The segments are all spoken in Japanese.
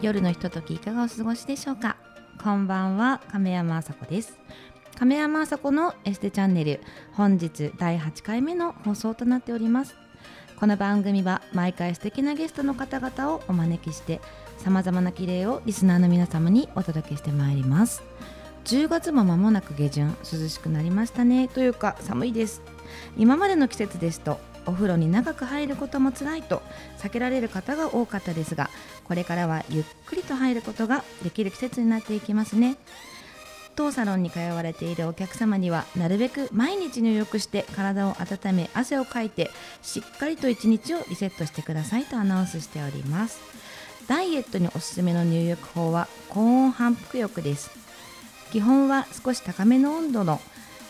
夜のひとときいかがお過ごしでしょうか？こんばんは亀山あさこです。亀山あさこのエステチャンネル本日第8回目の放送となっております。この番組は毎回素敵なゲストの方々をお招きしてさまざまな綺麗をリスナーの皆様にお届けしてまいります。10月も間もなく下旬涼しくなりましたね。というか寒いです。今までの季節ですとお風呂に長く入ることも辛いと避けられる方が多かったですがこれからはゆっくりと入ることができる季節になっていきますね。当サロンに通われているお客様にはなるべく毎日入浴して体を温め汗をかいてしっかりと一日をリセットしてくださいとアナウンスしております。ダイエットにおすすめの入浴法は高温反復浴です。基本は少し高めの温度の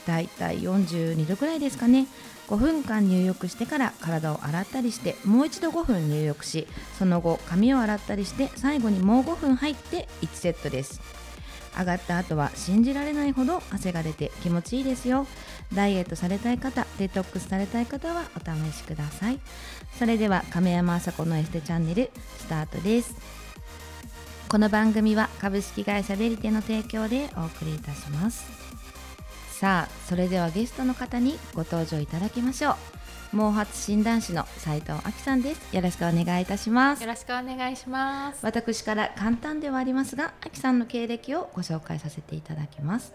だいたい42度くらいですかね。5分間入浴してから体を洗ったりしてもう一度5分入浴しその後髪を洗ったりして最後にもう5分入って1セットです。上がった後は信じられないほど汗が出て気持ちいいですよ。ダイエットされたい方デトックスされたい方はお試しください。それでは亀山あさこのエステチャンネルスタートです。この番組は株式会社ベリテの提供でお送りいたします。さあそれではゲストの方にご登場いただきましょう。毛髪診断士の斉藤亜紀さんです。よろしくお願いいたします。よろしくお願いします。私から簡単ではありますが亜紀さんの経歴をご紹介させていただきます。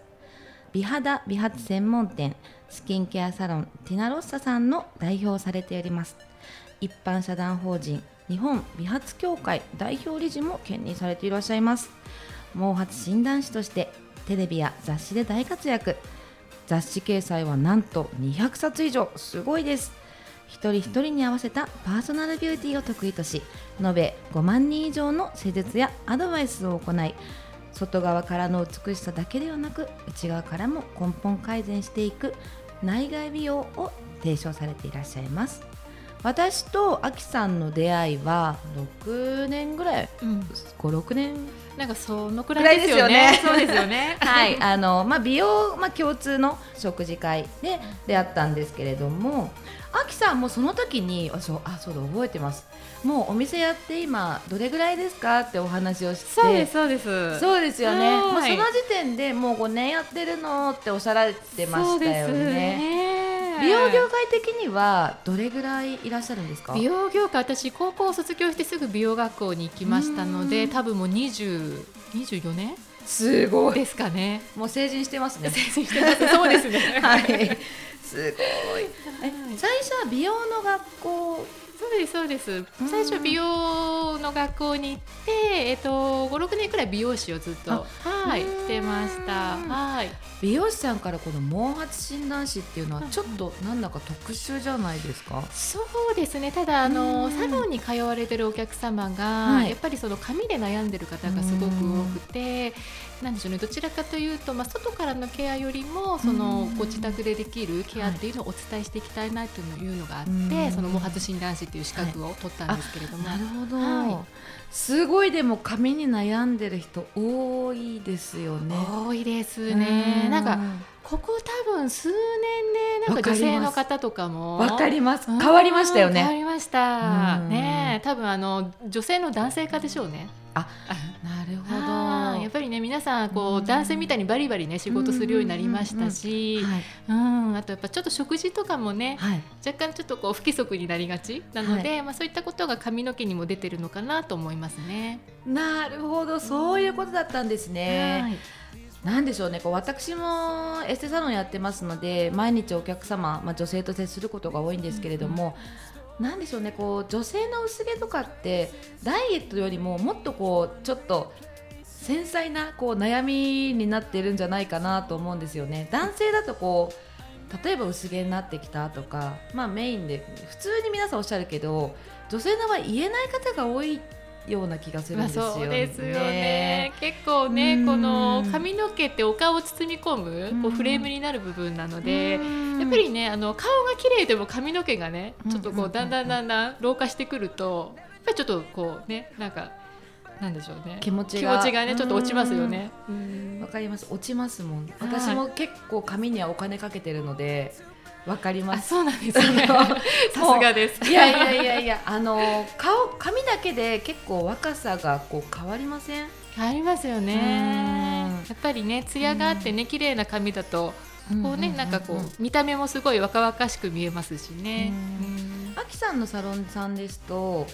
美肌美髪専門店スキンケアサロンティナロッサさんの代表をされております。一般社団法人日本美髪協会代表理事も兼任されていらっしゃいます。毛髪診断士としてテレビや雑誌で大活躍雑誌掲載はなんと200冊以上。すごいです。一人一人に合わせたパーソナルビューティーを得意とし延べ5万人以上の施術やアドバイスを行い外側からの美しさだけではなく内側からも根本改善していく内外美容を提唱されていらっしゃいます。私とアキさんの出会いは6年ぐらい、うん、56年？なんかそのくらいですよね。そうですよね。はい、あのまあ美容まあ共通の食事会で出会ったんですけれども、あきさんもその時にあそうあそうだ覚えてます。もうお店やって今どれぐらいですかってお話をして、そうですそうです。そうですよね。もうその時点でもう5年やってるのっておっしゃられてましたよね。美容業界的にはどれぐらいいらっしゃるんですか？美容業界私高校卒業してすぐ美容学校に行きましたので多分もう20 24年？すごい。ですかね。もう成人してますね。成人してますそうですね。はい。すごい。最初は美容の学校そうですそうです。最初美容の学校に行って、えっと、56年くらい美容師をずっとはいしてました。はい。美容師さんからこの毛髪診断士っていうのはちょっとなんだか特殊じゃないですか、そうですね。ただあのサロンに通われてるお客様が、はい、やっぱりその髪で悩んでる方がすごく多くてなんでしょうね。どちらかというと、まあ、外からのケアよりもそのご自宅でできるケアっていうのをお伝えしていきたいなというのがあって、その毛髪診断士っていう資格を取ったんですけれども、はい、なるほど、はい、すごいでも髪に悩んでる人多いですよね。多いですね。なんかここ多分数年でなんか女性の方とかもわかります。変わりましたよね。変わりました。ね多分あの女性の男性化でしょうね。あなるほど。やっぱりね皆さんこう男性みたいにバリバリね仕事するようになりましたしうんあとやっぱちょっと食事とかもね、はい、若干ちょっとこう不規則になりがちなので、はい、まあ、そういったことが髪の毛にも出てるのかなと思いますね。なるほどそういうことだったんですね。はいなんでしょうね。こう私もエステサロンやってますので毎日お客様、まあ、女性と接することが多いんですけれども、なんでしょうね。こう女性の薄毛とかってダイエットよりももっとこうちょっと繊細なこう悩みになってるんじゃないかなと思うんですよね。男性だとこう例えば薄毛になってきたとか、まあ、メインで普通に皆さんおっしゃるけど女性の場合言えない方が多いような気がするんですよね。そうですよね。結構ねこの髪の毛ってお顔を包み込むこうフレームになる部分なのでやっぱりねあの顔が綺麗でも髪の毛がねちょっとこうだんだんだんだん老化してくるとやっぱりちょっとこうねなんか。なんでしょうね。気持ちが。ねちょっと落ちますよね。わかります。落ちますもん。私も結構髪にはお金かけてるのでわかります。そうなんですね。さすがです。いやいやいやいやあの顔髪だけで結構若さがこう変わりません？ありますよね。やっぱりね艶があってね綺麗な髪だとこうねなんかこう見た目もすごい若々しく見えますしね。あきさんのサロンさんですと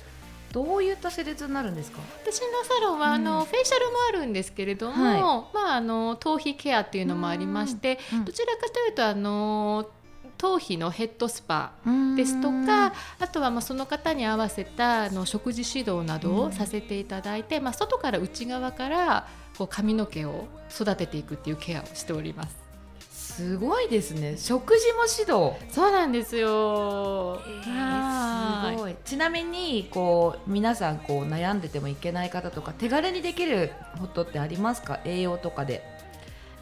どういった施術になるんですか？私のサロンは、あのフェイシャルもあるんですけれども、はい、まああの頭皮ケアっていうのもありまして、どちらかというとあの頭皮のヘッドスパですとかあとはまあその方に合わせたあの食事指導などをさせていただいて、まあ、外から内側からこう髪の毛を育てていくっていうケアをしております。すごいですね。食事も指導。そうなんですよ、えー、すごい。ちなみにこう皆さんこう悩んでてもいけない方とか手軽にできることってありますか？栄養とかで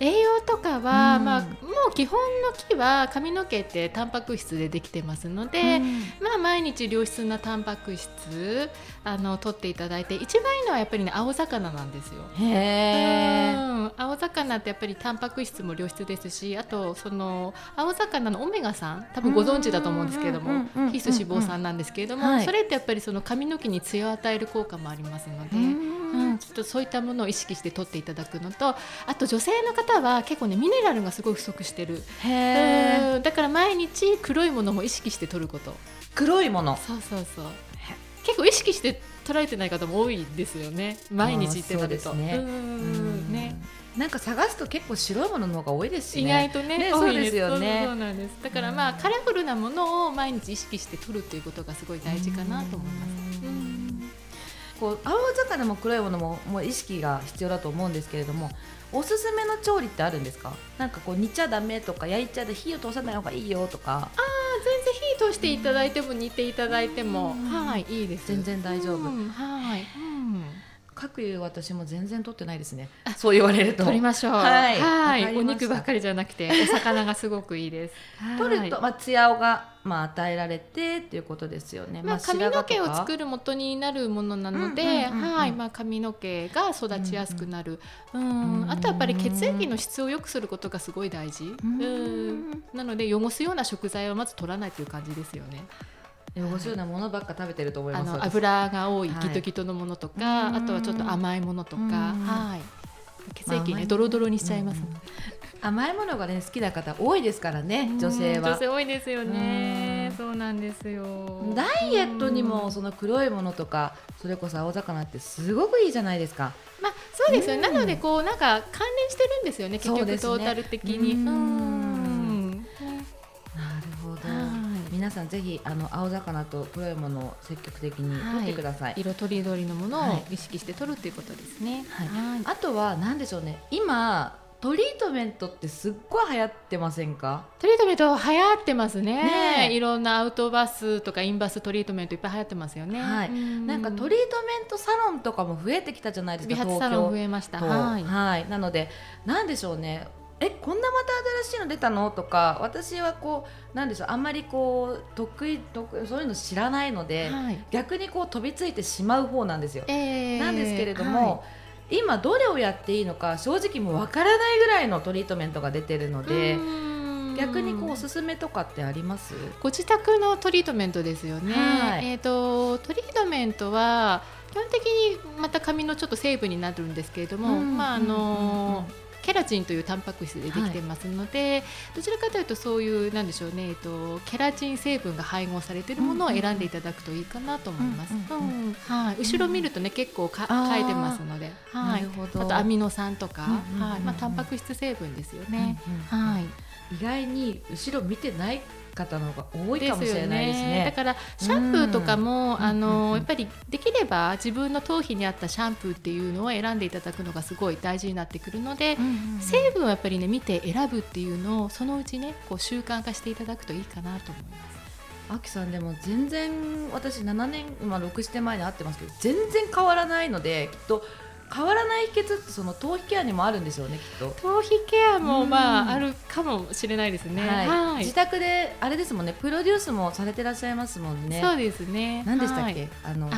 栄養とかは、うん、まあ、もう基本の木は髪の毛ってタンパク質でできてますので、うん、まあ、毎日良質なタンパク質あの取っていただいて一番いいのはやっぱりね青魚なんですよ。へうん、青魚ってやっぱりタンパク質も良質ですしあとその青魚のオメガ酸多分ご存知だと思うんですけれども必須脂肪酸なんですけれども、はい、それってやっぱりその髪の毛に艶を与える効果もありますので、うん、ちょっとそういったものを意識して取っていただくのとあと女性の方方は結構ねミネラルがすごい不足してる。へだから毎日黒いものも意識して取ること。黒いもの。そうそうそう。結構意識して取られてない方も多いですよね。毎日ってなると。ね。ね。なんか探すと結構白いものの方が多いですし、ね、意外とねねそうですよね。そうなんですだからまあカラフルなものを毎日意識して取るっていうことがすごい大事かなと思いますこう青魚も黒いものももう意識が必要だと思うんですけれどもおすすめの調理ってあるんですか？なんかこう煮ちゃだめとか焼いちゃで火を通さない方がいいよとか。ああ全然火通していただいても煮ていただいてもはいいいです。全然大丈夫。はい、うん各いう私も全然取ってないですね。そう言われると。取りましょう。はい。はいお肉ばっかりじゃなくて、お魚がすごくいいです。取ると、まあ、ツヤが、まあ、与えられてっていうことですよね。まあ、髪の毛を作る元になるものなので、はい、まあ、髪の毛が育ちやすくなる。うん、あとやっぱり血液の質を良くすることがすごい大事。うん、なので、汚すような食材をまず取らないという感じですよね。汚すようなものばっか食べてると思います。あの油が多いギトギトのものとか、はい、あとはちょっと甘いものとか、はい。血液ね、ドロドロにしちゃいます、甘いものがね好きな方多いですからね女性は。女性多いですよね。そうなんですよ。ダイエットにもその黒いものとかそれこそ青魚ってすごくいいじゃないですか。まあそうですよ、ね、なのでこうなんか関連してるんですよね結局トータル的に。うん皆さんぜひあの青魚と黒いものを積極的に取ってください、はい、色とりどりのものを意識して取るということですね、はい、はい、あとは何でしょうね。今トリートメントってすっごい流行ってませんか？トリートメント流行ってますね。いろんなアウトバスとかインバストリートメントいっぱい流行ってますよね。はい。なんかトリートメントサロンとかも増えてきたじゃないですか美髪サロン増えました。はい、はい、なのでなんでしょうねえこんなまた新しいの出たの？とか私はこうなんでしょうあんまりこう得意得そういうの知らないので、はい、逆にこう飛びついてしまう方なんですよ。えー、なんですけれども、はい、今どれをやっていいのか正直もうわからないぐらいのトリートメントが出てるので。逆にこうおすすめとかってあります？ご自宅のトリートメントですよね、はい、えーと、トリートメントは基本的にまた髪のちょっと成分になるんですけれども、まああのーケラチンというタンパク質でできてますので、はい、どちらかというとそういうなんでしょうね、えっと、ケラチン成分が配合されているものを選んでいただくといいかなと思います。はい、後ろ見るとね結構か書いてますので、はい、あとアミノ酸とか、はい、まあタンパク質成分ですよね。はい。意外に後ろ見てない方の方が多いかもしれないですね、ね、だからシャンプーとかも、うん、あの、やっぱりできれば自分の頭皮に合ったシャンプーっていうのを選んでいただくのがすごい大事になってくるので、うんうんうん、成分をやっぱりね見て選ぶっていうのをそのうちねこう習慣化していただくといいかなと思います。あきさんでも全然私7年、まあ、6年前に会ってますけど全然変わらないのできっと変わらない秘訣ってその頭皮ケアにもあるんでしょうねきっと。頭皮ケアもまああるかもしれないですね、はい。はい、自宅であれですもんねプロデュースもされてらっしゃいますもんね。そうですね。何でしたっけ、はい、あの教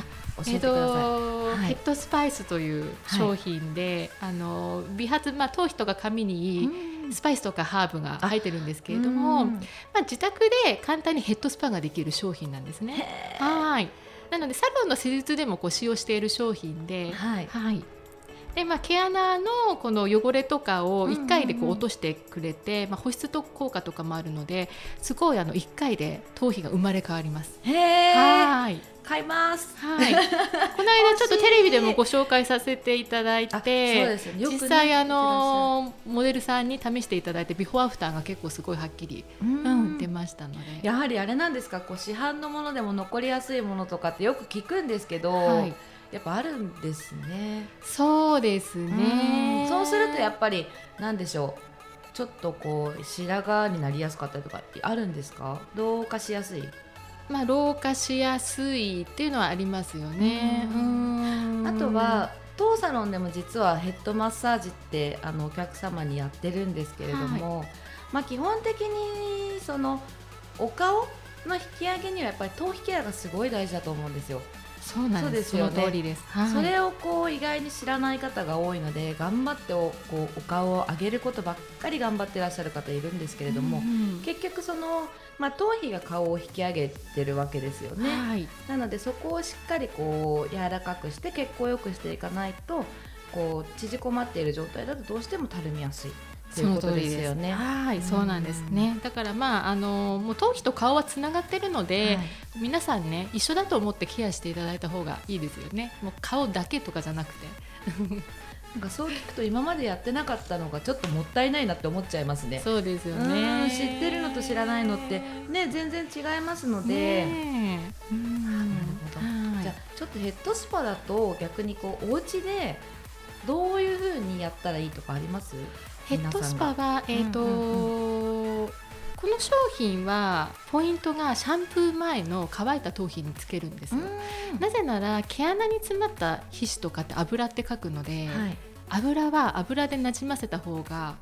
えてください、えっと、ヘッドスパイスという商品で、あの美髪まあ頭皮とか髪にいいスパイスとかハーブが入ってるんですけれども、まあ、自宅で簡単にヘッドスパができる商品なんですね。はい。なのでサロンの施術でもこう使用している商品で、はい、はいでまあ、毛穴のこの汚れとかを1回でこう落としてくれて、まあ、保湿と効果とかもあるのですごいあの1回で頭皮が生まれ変わります。へはい買います。はい。この間ちょっとテレビでもご紹介させていただいて、ね、実際あのモデルさんに試していただいてビフォーアフターが結構すごいはっきり、うん、出ましたので。やはりあれなんですか、こう市販のものでも残りやすいものとかってよく聞くんですけど。はいやっぱあるんですね。そうですね。うそうするとやっぱりなんでしょう。ちょっとこう白髪になりやすかったりとかあるんですか？老化しやすい？まあ老化しやすいっていうのはありますよね。あとは当サロンでも実はヘッドマッサージってあのお客様にやってるんですけれども、はい、まあ基本的にそのお顔の引き上げにはやっぱり頭皮ケアがすごい大事だと思うんですよ。そうなんですよね。そです、はい、それをこう意外に知らない方が多いので頑張っておこうお顔を上げることばっかり頑張ってらっしゃる方いるんですけれども、うんうん、結局そのまあ、頭皮が顔を引き上げてるわけですよね、はい、なのでそこをしっかりこう柔らかくして血行を良くしていかないとこう縮こまっている状態だとどうしてもたるみやすいその通りですよね。はい、そうなんですね。だからまああのもう頭皮と顔はつながってるので、はい、皆さんね一緒だと思ってケアしていただいた方がいいですよね。もう顔だけとかじゃなくて。なんかそう聞くと今までやってなかったのがちょっともったいないなって思っちゃいますね。そうですよね。知ってるのと知らないのってね全然違いますので。ね、うん。なるほど。じゃあちょっとヘッドスパだと逆にこうお家でどういうふうにやったらいいとかあります？ヘッドスパはえっ、ー、と、うんうんうん、この商品はポイントがシャンプー前の乾いた頭皮につけるんですよ。なぜなら毛穴に詰まった皮脂とかって油って書くので、はい、油は油でなじませた方が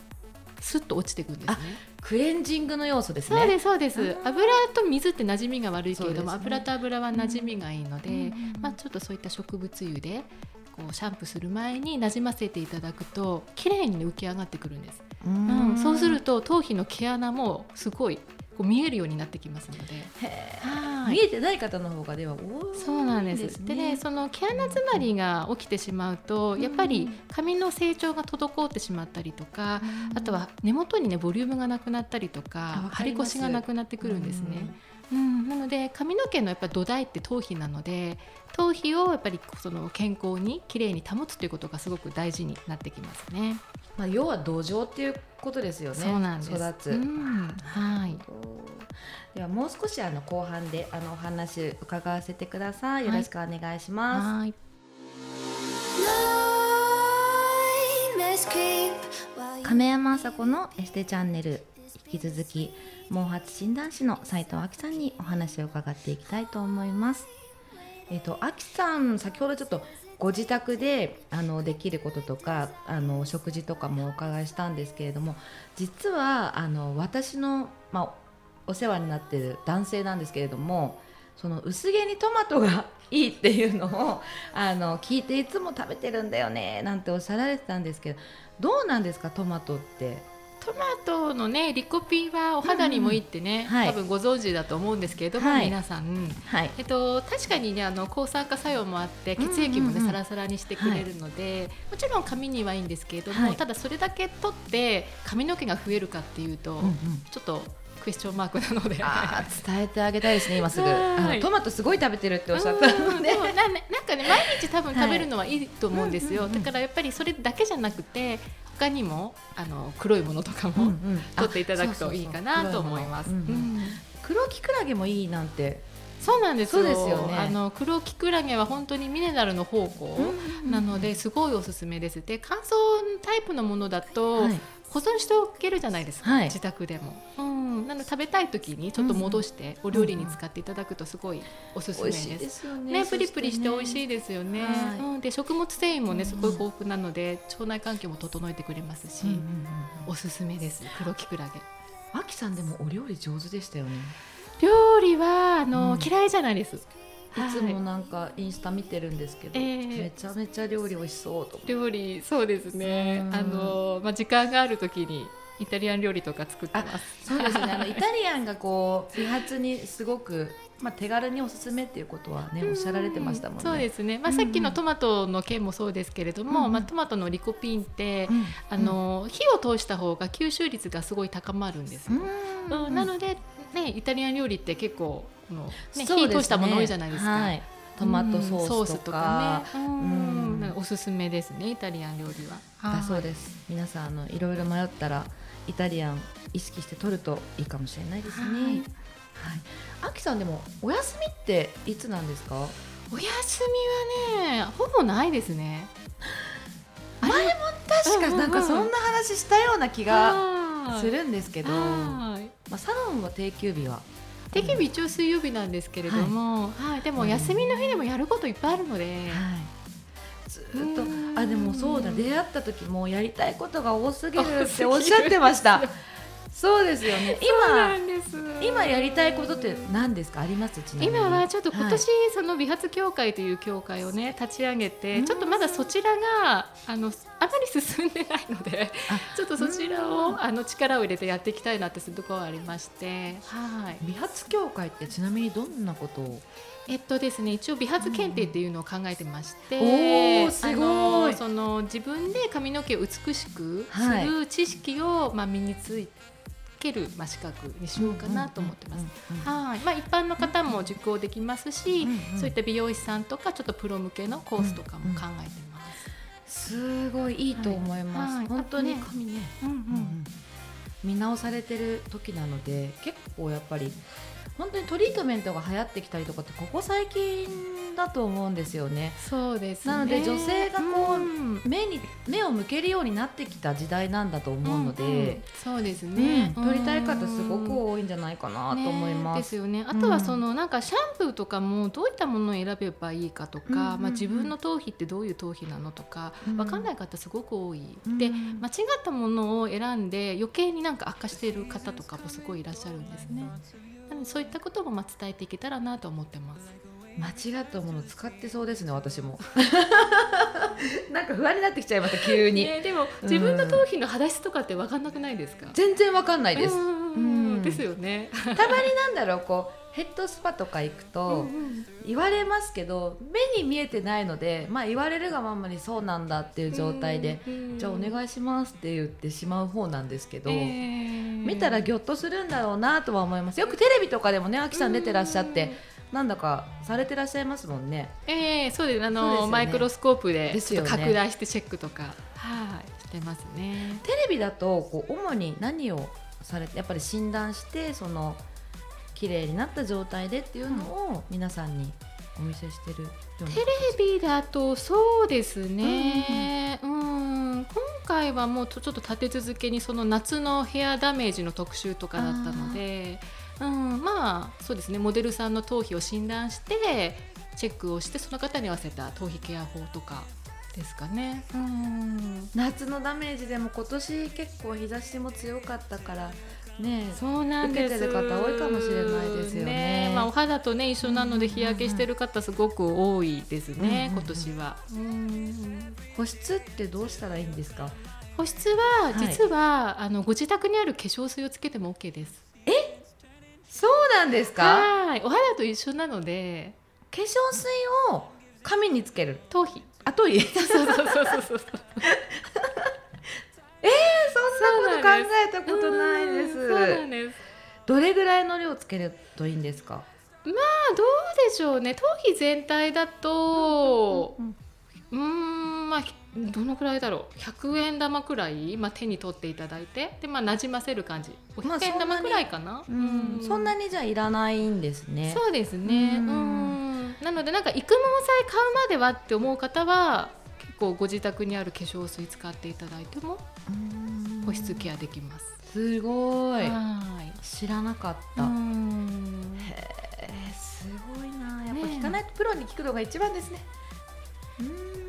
スッと落ちていくんですね。クレンジングの要素ですね。そうですそうです。油と水って馴染みが悪いけれども、ね、油と油は馴染みがいいので、うん、まあちょっとそういった植物油でこうシャンプーする前になじませていただくと綺麗に浮き上がってくるんです。うん、そうすると頭皮の毛穴もすごいこう見えるようになってきますので。見えてない方の方がでは多い、そうなんです。でね、その毛穴詰まりが起きてしまうと、やっぱり髪の成長が滞ってしまったりとか、あとは根元にねボリュームがなくなったりとか、張り腰がなくなってくるんですね。うん、なので髪の毛のやっぱ土台って頭皮なので頭皮をやっぱりその健康にきれいに保つということがすごく大事になってきますね。まあ、要は土壌っていうことですよね。そうなんです育つ、うん、はい。ではもう少しあの後半であのお話伺わせてください。よろしくお願いします。はい、亀山麻子のエステチャンネル引き続き毛髪診断士の斉藤亜紀さんにお話を伺っていきたいと思います。えっ、と亜紀さん先ほどちょっとご自宅であのできることとかあの食事とかもお伺いしたんですけれども実はあの私の、まあ、お世話になってる男性なんですけれどもその薄毛にトマトがいいっていうのをあの聞いていつも食べてるんだよねなんておっしゃられてたんですけどどうなんですかトマトって？トマトのねリコピンはお肌にもいいってね、うん。うん、多分ご存知だと思うんですけれども、はい、皆さん、はい、えっと、確かにねあの抗酸化作用もあって血液もね、サラサラにしてくれるので、はい、もちろん髪にはいいんですけれども、ただそれだけ取って髪の毛が増えるかっていうと、うんうん、ちょっとクエスチョンマークなので。伝えてあげたいですね今すぐ。あのトマトすごい食べてるっておっしゃった。のでななんかね毎日多分食べるのはいいと思うんですよ、だからやっぱりそれだけじゃなくて他にもあの黒いものとかも、取っていただくといいかなと思います。黒きくらげもいいなんてそうなんですよ。ですよね。あの黒きくらげは本当にミネラルの宝庫なのですごいおすすめです。で乾燥タイプのものだと、はい、保存しておけるじゃないですか、はい、自宅でも。うん、なの食べたい時にちょっと戻してお料理に使っていただくとすごいおすすめです。ですね、ね、プリプリして美味しいですよね。うん、で食物繊維もねすごい豊富なので腸内環境も整えてくれますし、おすすめです黒きくらげ。あきさんでもお料理上手でしたよね。料理はあの、うん、嫌いじゃないです。い。つもなんかインスタ見てるんですけど、はい、めちゃめちゃ料理美味しそうと料理そうですね。あの、まあ、時間がある時にイタリアン料理とか作ってます。そうですね。あのイタリアンがこう美髪にすごくまあ、手軽におすすめっていうことはねおっしゃられてましたもんね。そうですね、まあ、さっきのトマトの件もそうですけれども、うん、まあ、トマトのリコピンって、うん、あの火を通した方が吸収率がすごい高まるんですよ。うん、なので、ね、イタリアン料理って結構この、ねね、火通したもの多いじゃないですか。はい。トマトソースとか。ね、うん、おすすめですねイタリアン料理は。だそうです。皆さんあのいろいろ迷ったらイタリアン意識して取るといいかもしれないですね。はい、あきさんでもお休みっていつなんですか？お休みはねほぼないですね。前も確かなんかそんな話したような気がするんですけど、まあ、サロンは定休日は定休日一応水曜日なんですけれども、はい、はい、でも休みの日でもやることいっぱいあるので、はい、ずっとあでもそうだ。出会った時もやりたいことが多すぎるっておっしゃってました。そうですよね。今今やりたいことって何ですか？あります？今はちょっと今年、はい、その美髪協会という協会をね立ち上げて、ちょっとまだそちらがあのあまり進んでないので、ちょっとそちらをあの力を入れてやっていきたいなってするところはありまして、はい。美髪協会ってちなみにどんなことを？えっとですね、一応美髪検定っていうのを考えてまして、うん、すごい。その自分で髪の毛を美しくする知識を、まあ、身についける、まあ、資格にしようかなと思ってます。はい、まあ、一般の方も受講できますし、そういった美容師さんとかちょっとプロ向けのコースとかも考えてます。すごいいいと思います。はい、本当に髪ね、うんうん、見直されてる時なので結構やっぱり本当にトリートメントが流行ってきたりとかってここ最近だと思うんですよね。そうです、ね、なので女性がこう、うん、目に目を向けるようになってきた時代なんだと思うので、うんうん、そうですね、うん、取りたい方すごく多いんじゃないかなと思います。ね、ですよね。あとはその、なんかシャンプーとかもどういったものを選べばいいかとか、うんうんうん、まあ自分の頭皮ってどういう頭皮なのとかわかんない方すごく多い。で間違ったものを選んで余計になんか悪化している方とかもすごいいらっしゃるんですね。そういったこともまあ伝えていけたらなと思ってます。間違ったもの使ってそうですね私も。なんか不安になってきちゃいました急に、ね、でも自分の頭皮の肌質とかって分かんなくないですか、全然分かんないです。ですよね。たまになんだろうこうヘッドスパとか行くと言われますけど目に見えてないので、まあ、言われるがままにそうなんだっていう状態でじゃあお願いしますって言ってしまう方なんですけど、えー、見たらぎょっとするんだろうなとは思います。よくテレビとかでもねあきさん出てらっしゃってなんだかされてらっしゃいますもんね。ええー、そうです。あの、ね、マイクロスコープでちょっと拡大してチェックとか、はい、してますね。テレビだとこう主に何をされてやっぱり診断してその綺麗になった状態でっていうのを皆さんにお見せしてるテレビだとそうですね、うん、うん今回はもうちょっと立て続けにその夏のヘアダメージの特集とかだったので。うん、まあそうですね。モデルさんの頭皮を診断してチェックをしてその方に合わせた頭皮ケア法とかですかね、うん、夏のダメージでも今年結構日差しも強かったからね。そうなんです受けてる方多いかもしれないですよね、ね、まあ、お肌とね一緒なので日焼けしてる方すごく多いですね、今年は、保湿ってどうしたらいいんですか？保湿は実は、はい、あのご自宅にある化粧水をつけても OK です。そうなんですか？はい。お肌と一緒なので。化粧水を髪につける。頭皮。あ頭皮。そうそうそうそうそう えー、そんなこと考えたことないです。そうなんです。どれぐらいの量つけるといいんですか？まあどうでしょうね。頭皮全体だとうんまあどのくらいだろう。100円玉くらい、まあ、手に取っていただいて。で、まあ、なじませる感じ。100円玉くらいかな、うん、そんなにじゃいらないんですね。そうですね。うんなのでなんか育毛剤買うまではって思う方は結構ご自宅にある化粧水使っていただいても保湿ケアできます。すごい。知らなかった。へえすごいな。やっぱ聞かないとプロに聞くのが一番ですね。うん。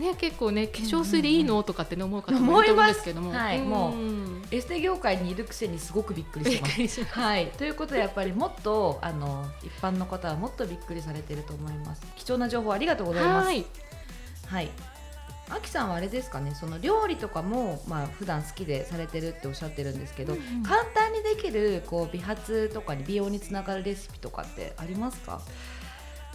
ね、結構ね化粧水でいいの、とかって思う方もいると思うんですけども、はい、もうエステ業界にいるくせにすごくびっくりしてます。はい、ということでやっぱりもっとあの一般の方はもっとびっくりされていると思います。貴重な情報ありがとうございます。はい、はいあきさんはあれですかねその料理とかもまあ普段好きでされてるっておっしゃってるんですけど、うんうん。簡単にできるこう美髪とかに美容につながるレシピとかってありますか？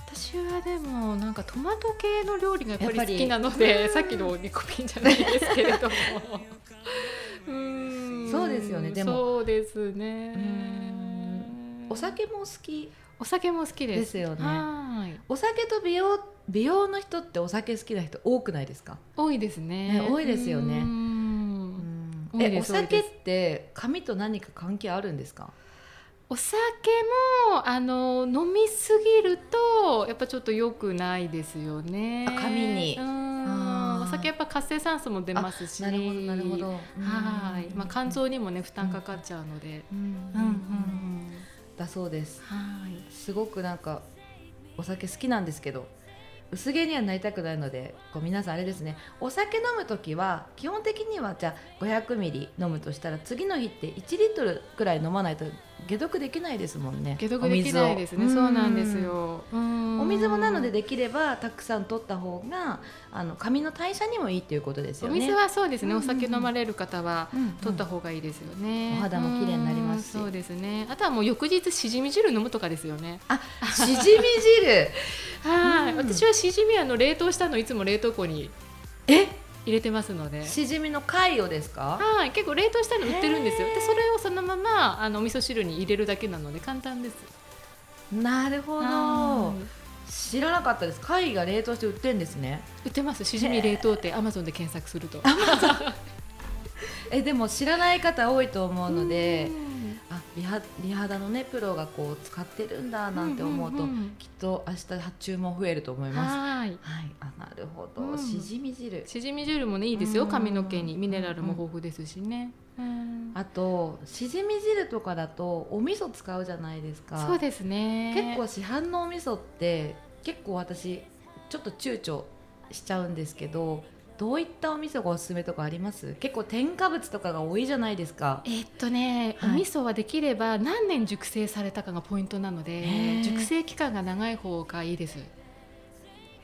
私はでもなんかトマト系の料理がやっぱりり好きなのでさっきの煮込みじゃないですけれども。うーん。そうですよねでも。そうですね。うん。お酒も好き？お酒も好きです。ですよね。はい。お酒と美容美容の人ってお酒好きな人多くないですか、多いですね。ね多いですよね。えお酒って髪と何か関係あるんですか？お酒もあの飲みすぎるとやっぱちょっと良くないですよね。あ髪に。お酒やっぱ活性酸素も出ますし。なるほどなるほど。はい、まあ肝臓にもね負担かかっちゃうので。うんうんうんだそうですはい。すごくなんかお酒好きなんですけど薄毛にはなりたくないのでこう皆さんあれですねお酒飲む時は基本的にはじゃあ500ミリ飲むとしたら次の日って1リットルくらい飲まないと解毒できないですもんね。解毒できないですね。そうなんですよ。うん。お水もなのでできればたくさん取った方があの髪の代謝にもいいっていうことですよね。お水はそうですね。お酒飲まれる方は取った方がいいですよね。お肌も綺麗になりますそうですね。あとはもう翌日しじみ汁飲むとかですよね。あしじみ汁。はい、うん。私はしじみあの冷凍したのいつも冷凍庫にえ？入れてますので。しじみの貝をですか？はい、結構冷凍したの売ってるんですよ。で、それをそのままあのお味噌汁に入れるだけなので簡単です。なるほどはい知らなかったです貝が冷凍して売ってんですね売ってます。しじみ冷凍ってアマゾンで検索すると。えでも知らない方多いと思うので美肌のねプロがこう使ってるんだなんて思うと、んんんきっと明日注文増えると思います。はい。はい。あなるほど、うん。しじみ汁。しじみ汁もねいいですよ。うん。髪の毛に。ミネラルも豊富ですしね。うん。あとしじみ汁とかだとお味噌使うじゃないですか。そうですね。結構市販のお味噌って結構私ちょっと躊躇しちゃうんですけどどういったお味噌がおすすめとかあります？結構添加物とかが多いじゃないですか。えっとね、はい。お味噌はできれば何年熟成されたかがポイントなのへでー熟成期間が長い方がいいです。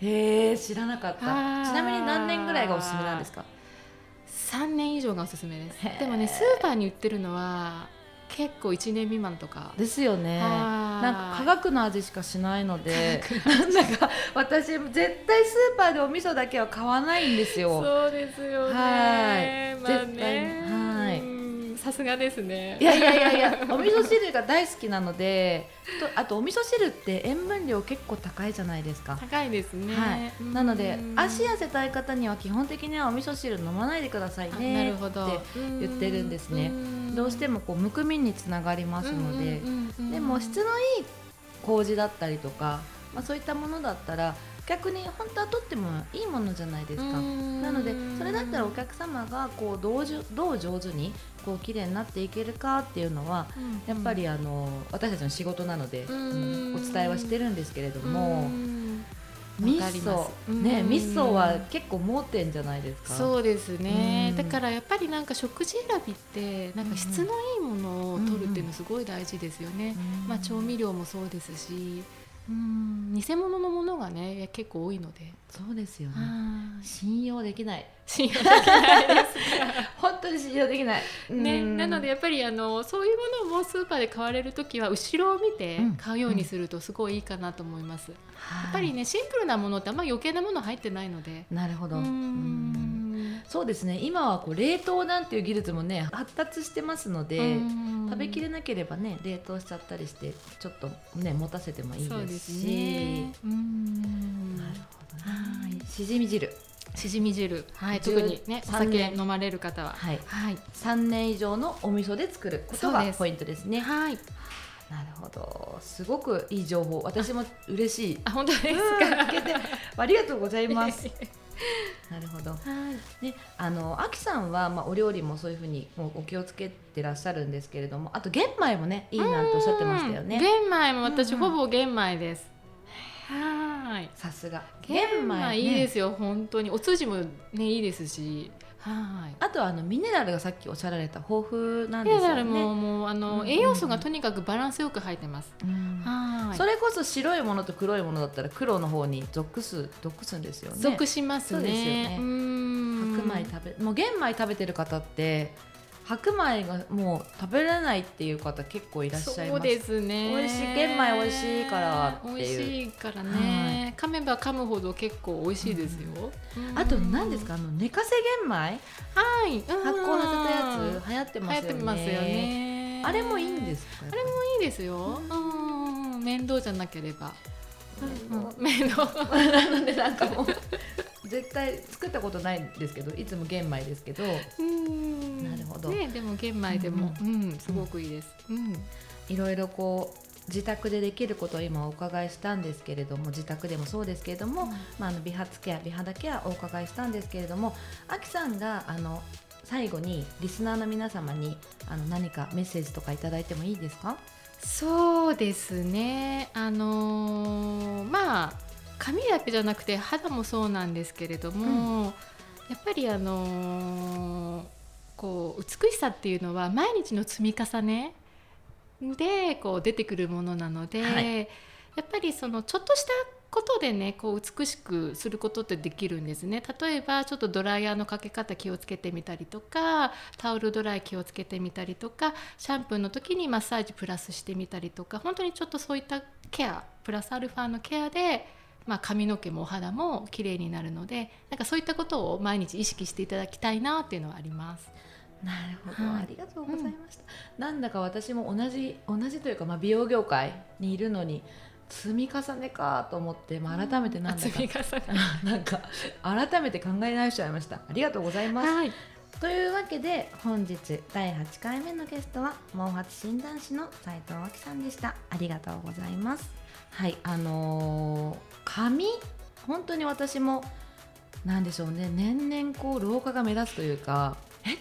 へえ知らなかった。ちなみに何年ぐらいがおすすめなんですか？3年以上がおすすめです。でもねスーパーに売ってるのは結構1年未満とか。ですよね。はいなんか化学の味しかしないのでなんか私絶対スーパーでお味噌だけは買わないんですよ。そうですよね。はい。まあ絶対ねはいうんさすがですね。いやいやいやいやお味噌汁が大好きなのでとあとお味噌汁って塩分量結構高いじゃないですか。高いですね、はい、うん。なので足痩せたい方には基本的にはお味噌汁飲まないでくださいあねなるほど。って言ってるんですね。どうしてもこうむくみにつながりますので、でも質のいい麹だったりとか、まあ、そういったものだったら逆に本当は取ってもいいものじゃないですか。うん。なのでそれだったらお客様がこうどうじゅどう上手にこう綺麗になっていけるかっていうのはうん。やっぱりあの私たちの仕事なので、お伝えはしてるんですけれども、うん。味わかります。噌ねうん。味噌は結構盲点じゃないですか。そうですね、うん。だからやっぱりなんか食事選びってなんか質のいいものを取るっていうのすごい大事ですよね、うん。まあ、調味料もそうですしうん偽物のものがね結構多いので、そうですよね。はい信用できない。信用できないです本当に信用できない。ね、うんなのでやっぱりあのそういうものもスーパーで買われる時は後ろを見てうん買うようにするとすごいいいかなと思います、ややっぱりねシンプルなものってあんま余計なもの入ってないのでなるほど。ううんんそうですね。今はこう冷凍なんていう技術もね発達してますので、うん食べきれなければね冷凍しちゃったりしてちょっとね持たせてもいいですすし。ねうんなるほどね。はいしじみ汁。しじみ汁、はい、十特にねお三酒年飲まれる方ははい。はい、三年以上のお味噌で作ることがポイントですね。はい、なるほど。すごくいい情報。私も嬉しい。あ本当ですか、ありがとうございます。なるほど。はいね、あの、あきさんは、まあ、お料理もそういうふうに、もうお気をつけてらっしゃるんですけれども。あと玄米もね、いいなんておっしゃってましたよね。うん玄米も私、ほぼ玄米ですはいさすが。玄米いいですね。よ、本当にお通じもねいいですしはいあとはあのミネラルがさっきおっしゃられた豊富なんミネラルですよね。ももうあの、うん栄養素がとにかくバランスよく入ってます。うんはい。それこそ白いものと黒いものだったら黒の方に属す属すんですよね。属しますそうですよね白米食べもう玄米食べてる方って白米がもう食べれないっていう方結構いらっしゃいます。そうですね。美味しい玄米美味しいからっていう美味しいからね。噛めば噛むほど結構美味しいですよ。うんあと何ですか？あの寝かせ玄米？はい。うん発酵させたやつ流行って流ますよね。行ってますよね。あれもいいんですか？あれもいいですよ。うん。面倒じゃなければ。うん面倒。なのでなんかもう絶対作ったことないんですけどいつも玄米ですけどうんほど。ね、でも玄米でも、うん、すごくいいです。うん。いろいろこう自宅でできることを今お伺いしたんですけれども自宅でもそうですけれども、まあ、あの美髪ケア美肌ケアお伺いしたんですけれどもあきさんがあの最後にリスナーの皆様にあの何かメッセージとかいただいてもいいですか？そうですね。あのーまあ髪だけじゃなくて肌もそうなんですけれども、やっぱりあのーこう美しさっていうのは毎日の積み重ねでこう出てくるものなので、はいやっぱりそのちょっとしたことでねこう美しくすることってできるんですね例えばちょっとドライヤーのかけ方気をつけてみたりとかタオルドライ気をつけてみたりとかシャンプーの時にマッサージプラスしてみたりとか本当にちょっとそういったケアプラスアルファのケアで、まあ、髪の毛もお肌も綺麗になるのでなんかそういったことを毎日意識していただきたいなっていうのはあります。なるほど、はい。ありがとうございました、なんだか私も同じ同じというか、まあ、美容業界にいるのに積み重ねかと思って、まあ、改めてなんだか積み重ね。なんか改めて考え直しちゃいました。ありがとうございます。はい。というわけで本日第8回目のゲストは毛髪診断士の斉藤亜紀さんでした。ありがとうございます。はいあのー髪？本当に私もなんでしょうね。年々こう老化が目立つというか。え？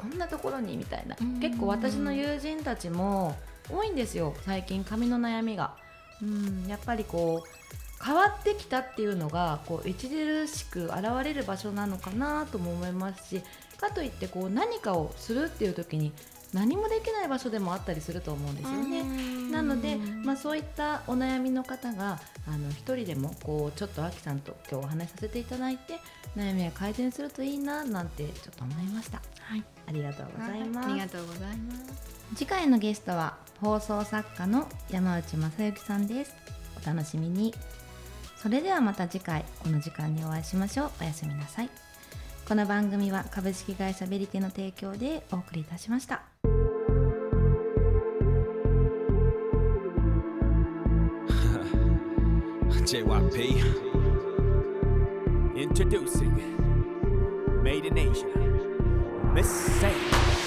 こんなところにみたいな。うん。結構私の友人たちも多いんですよ最近髪の悩みが。うんやっぱりこう変わってきたっていうのがこう著しく現れる場所なのかなとも思いますしかといってこう何かをするっていう時に何もできない場所でもあったりすると思うんですよね。なので、まあ、そういったお悩みの方があの一人でもこうちょっとあきさんと今日お話しさせていただいて悩みが改善するといいななんてちょっと思いました。はい、ありがとうございます。ありがとうございます。次回のゲストは放送作家の山内正幸さんですお楽しみにそれではまた次回この時間にお会いしましょうおやすみなさいこの番組は株式会社ベリテの提供でお送りいたしました JYP. Introducing Made in Asia. Miss Sam.